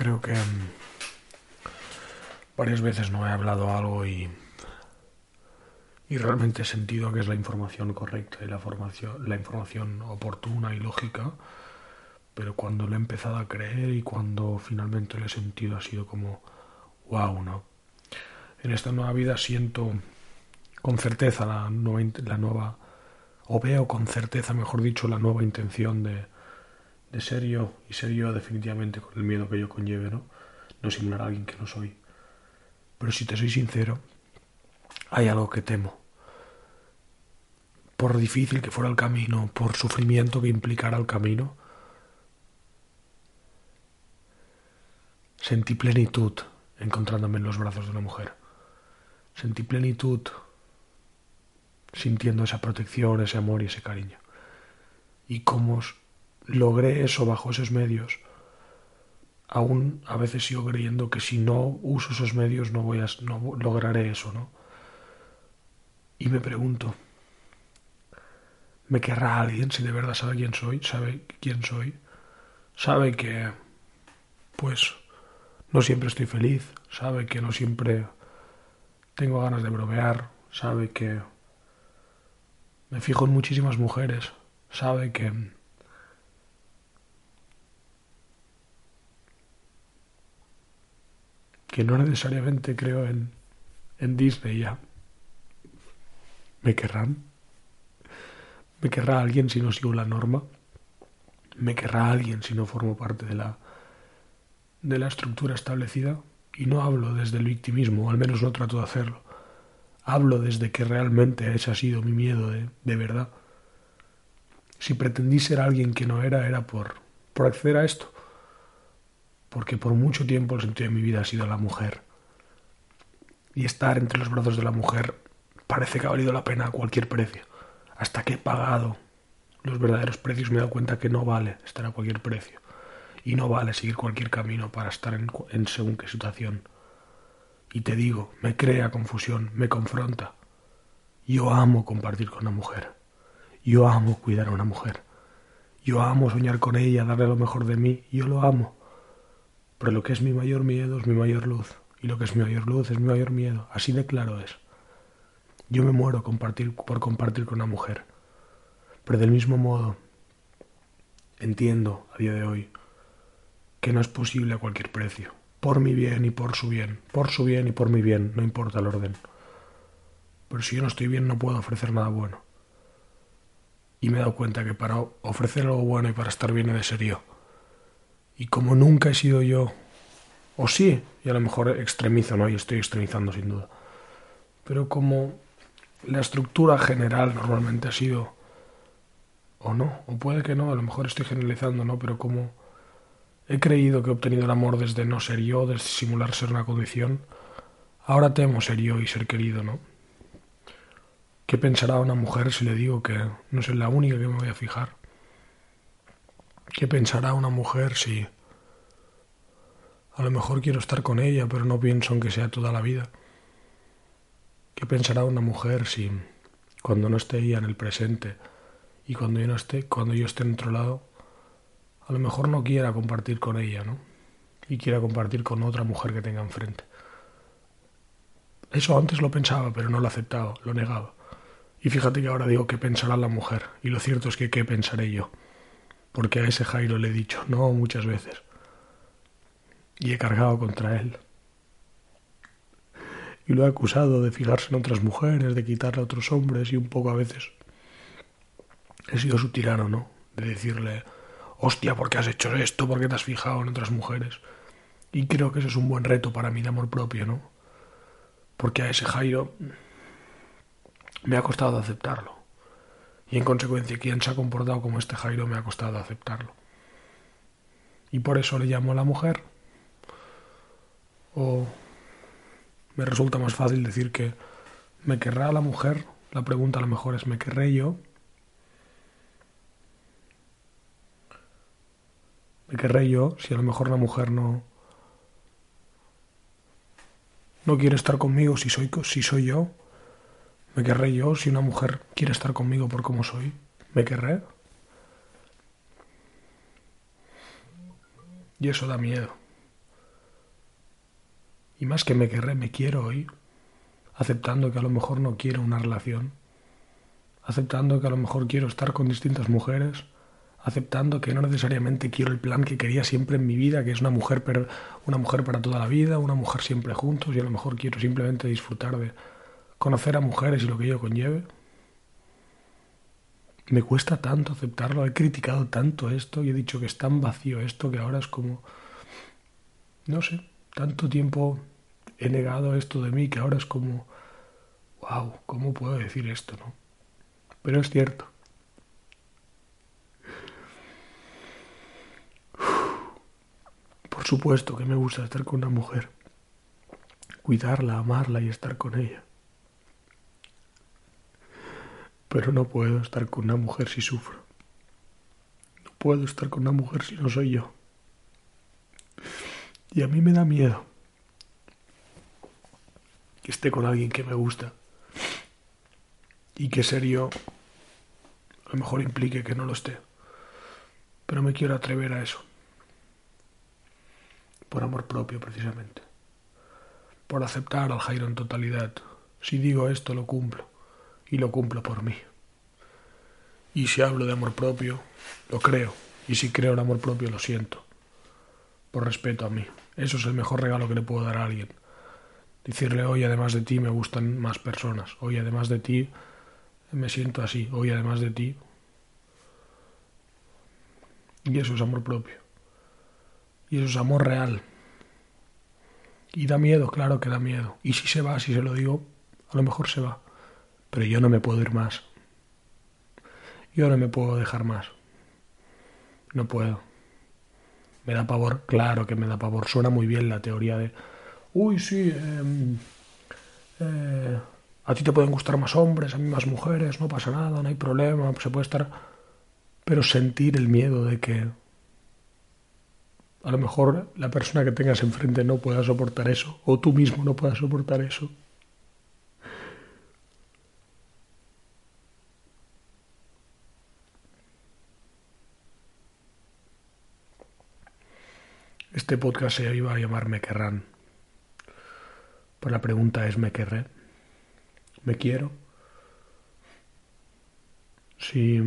Creo que mm, varias veces no he hablado algo y, y realmente he sentido que es la información correcta y la, formación, la información oportuna y lógica, pero cuando lo he empezado a creer y cuando finalmente lo he sentido ha sido como, wow, ¿no? En esta nueva vida siento con certeza la la nueva o veo con certeza, mejor dicho, la nueva intención de, de ser yo y ser yo definitivamente con el miedo que yo conlleve, ¿no? No simular a alguien que no soy. Pero si te soy sincero, hay algo que temo. Por difícil que fuera el camino, por sufrimiento que implicara el camino, sentí plenitud encontrándome en los brazos de una mujer. Sentí plenitud sintiendo esa protección, ese amor y ese cariño. Y cómo logré eso bajo esos medios, aún a veces sigo creyendo que si no uso esos medios no voy a no lograré eso, ¿no? Y me pregunto, ¿me querrá alguien si de verdad sabe quién soy? ¿Sabe quién soy? ¿Sabe que pues no siempre estoy feliz? ¿Sabe que no siempre tengo ganas de bromear? ¿Sabe que me fijo en muchísimas mujeres? ¿Sabe que que no necesariamente creo en, en Disney ya. ¿Me querrán? ¿Me querrá alguien si no sigo la norma? ¿Me querrá alguien si no formo parte de la, de la estructura establecida? Y no hablo desde el victimismo, o al menos no trato de hacerlo. Hablo desde que realmente ese ha sido mi miedo de, de verdad. Si pretendí ser alguien que no era, era por, por acceder a esto porque por mucho tiempo el sentido de mi vida ha sido la mujer. Y estar entre los brazos de la mujer parece que ha valido la pena a cualquier precio. Hasta que he pagado los verdaderos precios me he dado cuenta que no vale estar a cualquier precio. Y no vale seguir cualquier camino para estar en, en según qué situación. Y te digo, me crea confusión, me confronta. Yo amo compartir con una mujer. Yo amo cuidar a una mujer. Yo amo soñar con ella, darle lo mejor de mí. Yo lo amo. Pero lo que es mi mayor miedo es mi mayor luz. Y lo que es mi mayor luz es mi mayor miedo. Así de claro es. Yo me muero compartir, por compartir con una mujer. Pero del mismo modo, entiendo a día de hoy que no es posible a cualquier precio. Por mi bien y por su bien. Por su bien y por mi bien. No importa el orden. Pero si yo no estoy bien no puedo ofrecer nada bueno. Y me he dado cuenta que para ofrecer algo bueno y para estar bien he de ser yo. Y como nunca he sido yo, o sí, y a lo mejor extremizo, ¿no? Y estoy extremizando sin duda. Pero como la estructura general normalmente ha sido, o no, o puede que no, a lo mejor estoy generalizando, ¿no? Pero como he creído que he obtenido el amor desde no ser yo, desde simular ser una condición, ahora temo ser yo y ser querido, ¿no? ¿Qué pensará una mujer si le digo que no soy la única que me voy a fijar? ¿Qué pensará una mujer si a lo mejor quiero estar con ella, pero no pienso en que sea toda la vida? ¿Qué pensará una mujer si cuando no esté ella en el presente y cuando yo no esté, cuando yo esté en otro lado, a lo mejor no quiera compartir con ella, ¿no? Y quiera compartir con otra mujer que tenga enfrente. Eso antes lo pensaba, pero no lo aceptaba, lo negaba. Y fíjate que ahora digo qué pensará la mujer, y lo cierto es que qué pensaré yo porque a ese Jairo le he dicho no muchas veces y he cargado contra él. Y lo he acusado de fijarse en otras mujeres, de quitarle a otros hombres y un poco a veces he sido su tirano, ¿no? De decirle, hostia, ¿por qué has hecho esto? ¿Por qué te has fijado en otras mujeres? Y creo que ese es un buen reto para mí de amor propio, ¿no? Porque a ese Jairo me ha costado aceptarlo y en consecuencia quien se ha comportado como este Jairo me ha costado aceptarlo. Y por eso le llamo a la mujer, O me resulta más fácil decir que me querrá la mujer. La pregunta a lo mejor es ¿me querré yo? ¿Me querré yo si a lo mejor la mujer no no quiere estar conmigo si soy si soy yo? ¿Me querré yo si una mujer quiere estar conmigo por cómo soy? ¿Me querré? Y eso da miedo. Y más que me querré, me quiero hoy, aceptando que a lo mejor no quiero una relación, aceptando que a lo mejor quiero estar con distintas mujeres, aceptando que no necesariamente quiero el plan que quería siempre en mi vida, que es una mujer, una mujer para toda la vida, una mujer siempre juntos, y a lo mejor quiero simplemente disfrutar de conocer a mujeres y lo que ello conlleve. Me cuesta tanto aceptarlo, he criticado tanto esto y he dicho que es tan vacío esto que ahora es como, no sé, tanto tiempo he negado esto de mí que ahora es como, wow, ¿cómo puedo decir esto, no? Pero es cierto. Por supuesto que me gusta estar con una mujer, cuidarla, amarla y estar con ella. Pero no puedo estar con una mujer si sufro. No puedo estar con una mujer si no soy yo. Y a mí me da miedo que esté con alguien que me gusta y que ser yo a lo mejor implique que no lo esté. Pero me quiero atrever a eso. Por amor propio, precisamente. Por aceptar al Jairo en totalidad. Si digo esto, lo cumplo. Y lo cumplo por mí. Y si hablo de amor propio, lo creo. Y si creo en amor propio, lo siento. Por respeto a mí. Eso es el mejor regalo que le puedo dar a alguien. Decirle, hoy además de ti me gustan más personas. Hoy además de ti me siento así. Hoy además de ti. Y eso es amor propio. Y eso es amor real. Y da miedo, claro que da miedo. Y si se va, si se lo digo, a lo mejor se va. Pero yo no me puedo ir más. Yo no me puedo dejar más. No puedo. Me da pavor, claro que me da pavor. Suena muy bien la teoría de, uy, sí, em, eh, a ti te pueden gustar más hombres, a mí más mujeres, no pasa nada, no hay problema, se puede estar... Pero sentir el miedo de que a lo mejor la persona que tengas enfrente no pueda soportar eso, o tú mismo no puedas soportar eso. Este podcast se iba a llamar Me querrán. Pues la pregunta es ¿me querré? ¿Me quiero? Si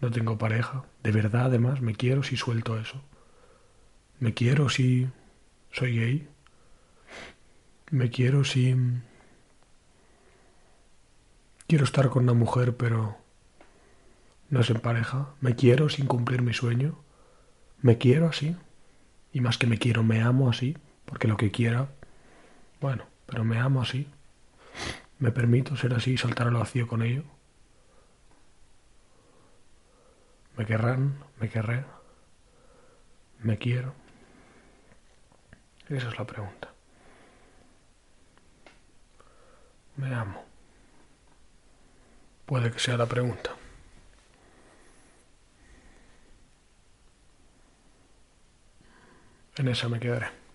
no tengo pareja, de verdad además me quiero si suelto eso. Me quiero si soy gay. Me quiero si quiero estar con una mujer pero no es en pareja. Me quiero sin cumplir mi sueño. Me quiero así. Y más que me quiero, me amo así. Porque lo que quiera, bueno, pero me amo así. Me permito ser así y saltar al vacío con ello. Me querrán, me querré. Me quiero. Esa es la pregunta. Me amo. Puede que sea la pregunta. En esa me quedaré.